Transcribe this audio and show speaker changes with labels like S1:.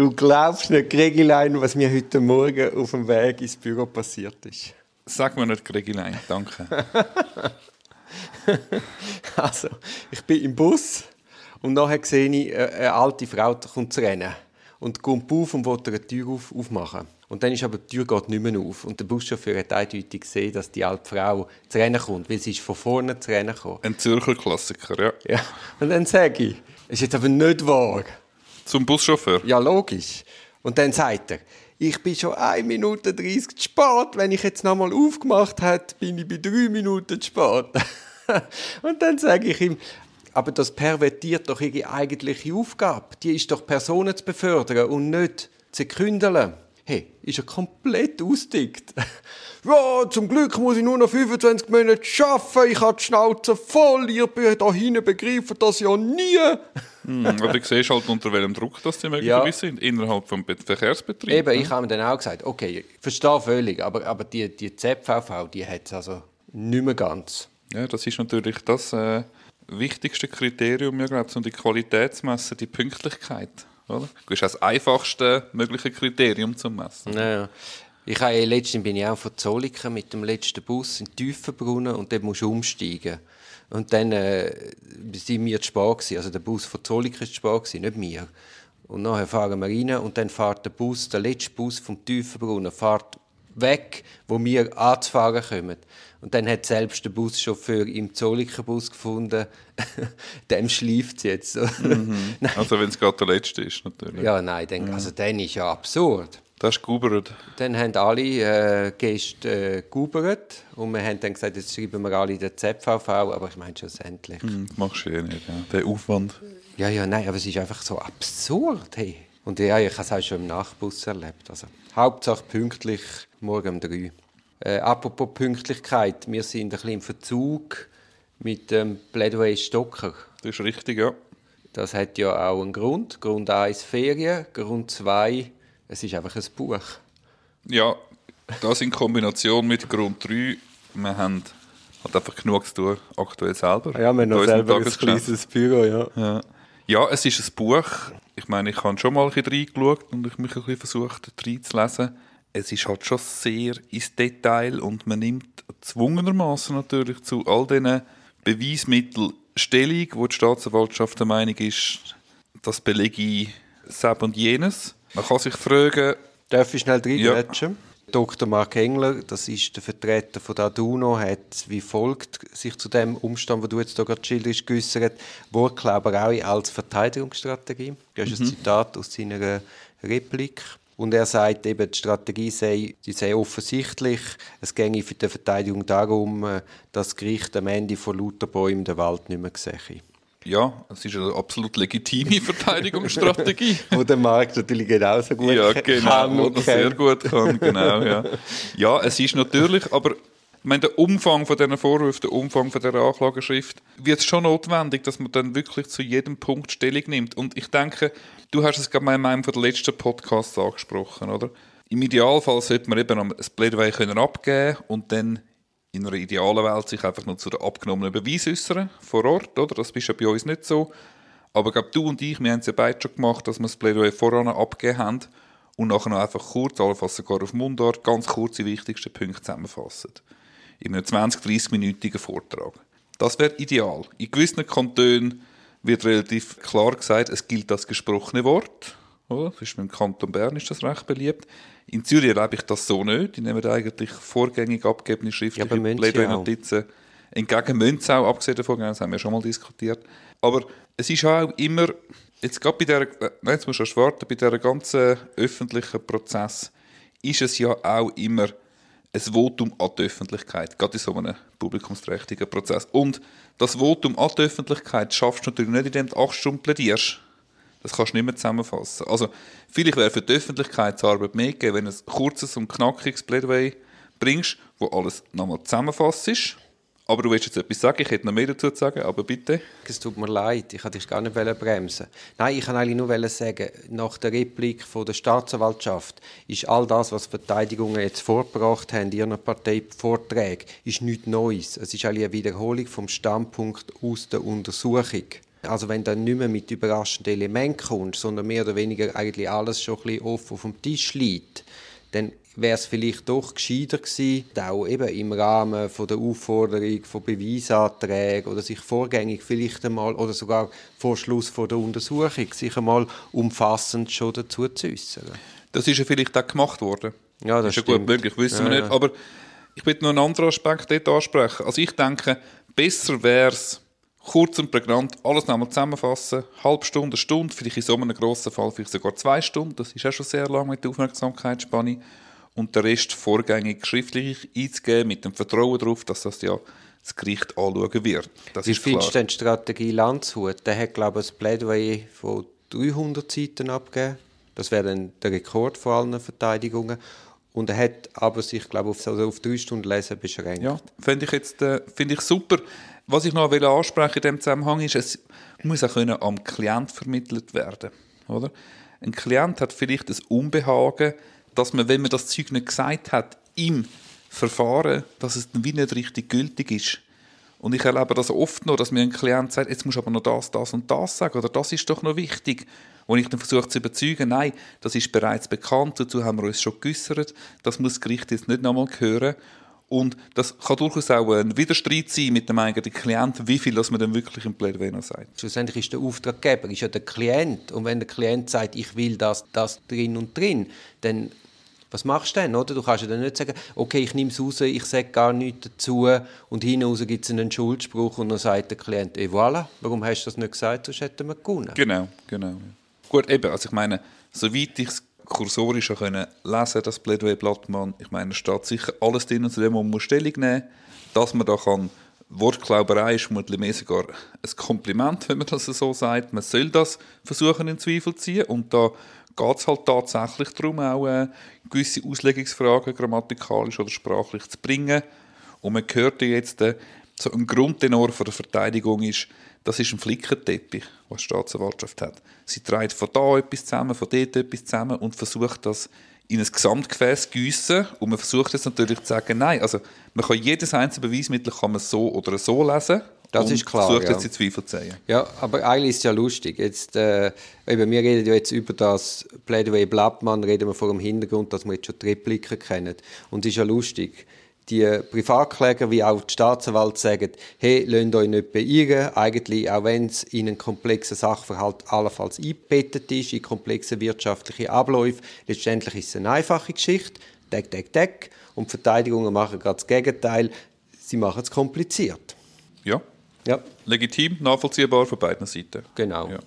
S1: Du glaubst nicht, Gregilein, was mir heute Morgen auf dem Weg ins Büro passiert ist.
S2: Sag mir nicht Gregilein, danke.
S1: also, ich bin im Bus und nachher sehe ich, äh, eine alte Frau kommt zu rennen und kommt auf und will eine Tür auf, aufmachen. Und dann ist aber die Tür geht nicht mehr auf. Und der Buschauffeur hat eindeutig gesehen, dass die alte Frau zu rennen kommt, weil sie ist von vorne zu rennen gekommen.
S2: Ein Zürcher Klassiker, ja.
S1: Ja, und dann sage ich, es ist jetzt aber nicht wahr.
S2: Zum Buschauffeur?
S1: Ja, logisch. Und dann sagt er, ich bin schon 1 Minute 30 zu spät. Wenn ich jetzt nochmal aufgemacht hätte, bin ich bei 3 Minuten zu spät. und dann sage ich ihm, aber das pervertiert doch ihre eigentliche Aufgabe. Die ist doch Personen zu befördern und nicht zu kündeln. Hey, ist er komplett ausdickt. ja, zum Glück muss ich nur noch 25 Monate arbeiten. Ich habe die Schnauze voll. Ihr da hinten begreifen das ja nie.
S2: hm, aber du siehst halt, unter welchem Druck das die möglicherweise ja. sind, innerhalb des Verkehrsbetriebs.
S1: Eben, ich habe mir dann auch gesagt, okay, ich verstehe völlig, aber, aber die, die ZVV, die hat es also nicht mehr ganz.
S2: Ja, das ist natürlich das äh, wichtigste Kriterium, ja, glaube ich, um die Qualität zu messen, die Pünktlichkeit. Oder? Das ist das einfachste mögliche Kriterium zum Messen.
S1: Ja, ich habe, letztens bin ich auch von Zolliken mit dem letzten Bus in Tiefenbrunnen und dort musst du umsteigen. Und dann äh, sind wir zu spät Also der Bus von Zolliken ist zu spät nicht wir. Und nachher fahren wir rein und dann fährt der Bus, der letzte Bus vom Tiefenbrunnen, fährt weg, wo wir anzufahren kommen. Und dann hat selbst der Buschauffeur im Zolliker Bus gefunden, dem schläft es jetzt.
S2: Mhm. also wenn es gerade der letzte ist, natürlich.
S1: Ja, nein, dann, mhm. also dann ist ja absurd.
S2: Das ist gubert.
S1: Dann haben alle äh, Gäste äh, gubert und wir haben dann gesagt, jetzt schreiben wir alle den ZVV, aber ich meine schlussendlich.
S2: Mhm, machst du eh nicht, ja. Der Aufwand.
S1: Ja, ja, nein, aber es ist einfach so absurd, hey. Und ja, ich habe es auch schon im Nachbus erlebt. Also, Hauptsache pünktlich, morgen um drei. Äh, apropos Pünktlichkeit, wir sind ein bisschen im Verzug mit dem Plädoyer Stocker.
S2: Das ist richtig, ja.
S1: Das hat ja auch einen Grund. Grund 1 Ferien, Grund 2 es ist einfach ein Buch.
S2: Ja, das in Kombination mit Grund 3, wir haben halt einfach genug zu tun, aktuell selber.
S1: Ja, wir haben noch selber ein kleines Büro, ja.
S2: ja. Ja, es ist ein Buch. Ich meine, ich habe schon mal ein bisschen reingeschaut und ich mich ein bisschen versucht, reinzulesen es ist halt schon sehr ins Detail und man nimmt zwungenermaßen natürlich zu all diesen Beweismitteln Stellung, wo die Staatsanwaltschaft der Meinung ist, das belege Seb und jenes. Man kann sich fragen...
S1: Darf ich schnell reingrätschen? Ja. Dr. Mark Engler, das ist der Vertreter von der Aduno, hat wie folgt sich zu dem Umstand, wo du jetzt hier gerade schilderst, geäussert, Wortklauber auch als Verteidigungsstrategie. Das ist mhm. ein Zitat aus seiner Replik. Und er sagt eben, die Strategie sei, die sei offensichtlich. Es ginge für die Verteidigung darum, äh, dass das Gericht am Ende von lauter Bäumen den Wald nicht mehr sehe.
S2: Ja, es ist eine absolut legitime Verteidigungsstrategie.
S1: wo der Markt natürlich genauso gut
S2: ja, genau, kann. Ja, genau, sehr gut kann, genau, ja. Ja, es ist natürlich, aber ich meine, der Umfang von diesen Vorwürfen, der Umfang von dieser Anklageschrift, wird schon notwendig, dass man dann wirklich zu jedem Punkt Stellung nimmt. Und ich denke, du hast es gerade in einem der letzten Podcasts angesprochen, oder? Im Idealfall sollte man eben ein Plädoyer können abgeben und dann in einer idealen Welt sich einfach nur zu den abgenommenen Beweisen äußern, vor Ort, oder? Das ist ja bei uns nicht so. Aber glaube, du und ich, wir haben es ja beide schon gemacht, dass wir das Plädoyer voran abgegeben haben und nachher noch einfach kurz, allenfalls sogar auf Mundart, ganz kurz die wichtigsten Punkte zusammenfassen in einem 20-, 30-minütigen Vortrag. Das wäre ideal. In gewissen Kantonen wird relativ klar gesagt, es gilt das gesprochene Wort. Oder? Das ist im Kanton Bern ist das recht beliebt. In Zürich erlebe ich das so nicht. Die nehmen eigentlich vorgängig abgegebene schriftliche ja, Plädoyer-Notizen entgegen Münze auch, abgesehen davon, das haben wir schon mal diskutiert. Aber es ist auch immer, jetzt gerade bei äh, nein, jetzt musst du erst warten, bei diesem ganzen öffentlichen Prozess ist es ja auch immer ein Votum an die Öffentlichkeit, gerade in so einem publikumsträchtigen Prozess. Und das Votum an die Öffentlichkeit schaffst du natürlich nicht, indem du acht Stunden plädierst. Das kannst du nicht mehr zusammenfassen. Also, vielleicht wäre für die Öffentlichkeitsarbeit mehr gegeben, wenn du ein kurzes und knackiges Plädoyer bringst, wo alles nochmal zusammenfasst ist aber du willst jetzt etwas sagen, ich hätte noch mehr dazu zu sagen, aber bitte.
S1: Es tut mir leid, ich wollte dich gar nicht bremsen. Nein, ich kann eigentlich nur sagen, nach der Replik von der Staatsanwaltschaft ist all das, was Verteidigungen jetzt vorgebracht haben in ihren Parteivorträgen, ist nichts Neues. Es ist eigentlich eine Wiederholung vom Standpunkt aus der Untersuchung. Also wenn du nicht mehr mit überraschenden Elementen kommst, sondern mehr oder weniger eigentlich alles schon ein bisschen offen auf dem Tisch liegt, dann wäre es vielleicht doch gescheiter gewesen, auch eben im Rahmen von der Aufforderung von Beweisanträgen oder sich vorgängig vielleicht einmal oder sogar vor Schluss von der Untersuchung sich einmal umfassend schon dazu zu äußern.
S2: Das ist ja vielleicht auch gemacht worden.
S1: Ja, das,
S2: ist ja gut möglich, wissen ja, wir nicht. Aber ich will noch einen anderen Aspekt dort ansprechen. Also ich denke, besser wäre es, kurz und prägnant alles nochmal zusammenfassen, halbe Stunde, Stunde, vielleicht in so einem grossen Fall vielleicht sogar zwei Stunden, das ist auch schon sehr lang mit der Aufmerksamkeitsspanne und den Rest vorgängig schriftlich einzugeben, mit dem Vertrauen darauf, dass das ja das Gericht anschauen wird. Das
S1: Wie findest du denn die Strategie Landshut? Der hat, glaube ich, ein Plädoyer von 300 Seiten abgegeben. Das wäre dann der Rekord von allen Verteidigungen. Und er hat aber sich, glaube ich, auf, also auf drei Stunden Lesen beschränkt.
S2: Ja, finde ich jetzt äh, find ich super. Was ich noch ansprechen in diesem Zusammenhang ist, es muss auch können am Klient vermittelt werden. Oder? Ein Klient hat vielleicht das Unbehagen, dass man, wenn man das Zeug nicht gesagt hat, im Verfahren, dass es dann wie nicht richtig gültig ist. Und ich erlebe das oft noch, dass mir ein Klient sagt, jetzt musst du aber noch das, das und das sagen, oder das ist doch noch wichtig. Und ich dann versuche zu überzeugen, nein, das ist bereits bekannt, dazu haben wir uns schon geäussert, das muss das Gericht jetzt nicht nochmal hören. Und das kann durchaus auch ein Widerstreit sein mit dem eigenen Klient, wie viel das man dann wirklich im Plädoyer sagt.
S1: Schlussendlich ist der Auftraggeber ist ja der Klient. Und wenn der Klient sagt, ich will das, das drin und drin, dann was machst du denn? Oder? Du kannst ja dann nicht sagen, okay, ich nehme es raus, ich sage gar nichts dazu und hinaus gibt es einen Schuldspruch und dann sagt der Klient, et voilà, warum hast du das nicht gesagt, sonst hätten wir gewonnen.
S2: Genau, genau. Gut, eben, also ich meine, soweit ich es kursorisch können lesen, das Plädoyer Blattmann, ich meine, es steht sicher alles drin, zu dem man muss Stellung nehmen dass man da kann Wortklauberei ist vermutlich mehr sogar ein Kompliment, wenn man das so sagt. Man soll das versuchen in Zweifel zu ziehen und da geht es halt tatsächlich darum, auch äh, gewisse Auslegungsfragen grammatikalisch oder sprachlich zu bringen. Und man hört jetzt, äh, so ein Grundtenor von der Verteidigung ist, das ist ein Flickenteppich, was die Staatsanwaltschaft hat. Sie trägt von da etwas zusammen, von dort etwas zusammen und versucht das in ein Gesamtgefäß zu gießen. Und man versucht jetzt natürlich zu sagen, nein, also man kann jedes einzelne Beweismittel kann man so oder so lesen
S1: das ist klar.
S2: Versucht
S1: ja.
S2: jetzt die Zweifel zu sehen.
S1: Ja, aber eigentlich ist es ja lustig. Jetzt, äh, eben, wir reden ja jetzt über das Plädoyer Blattmann, reden wir vor dem Hintergrund, dass wir jetzt schon die Repliken kennen. Und es ist ja lustig. Die Privatkläger wie auch die Staatsanwalt sagen, hey, lasst euch nicht beirren. Eigentlich, auch wenn es in einen komplexen Sachverhalt allenfalls eingebettet ist, in komplexe wirtschaftliche Abläufe, letztendlich ist es eine einfache Geschichte. Deck, deck, deck. Und die Verteidigungen machen gerade das Gegenteil. Sie machen es kompliziert.
S2: Ja.
S1: Ja.
S2: Legitim, nachvollziehbar von beiden Seiten.
S1: Genau.
S2: Ja.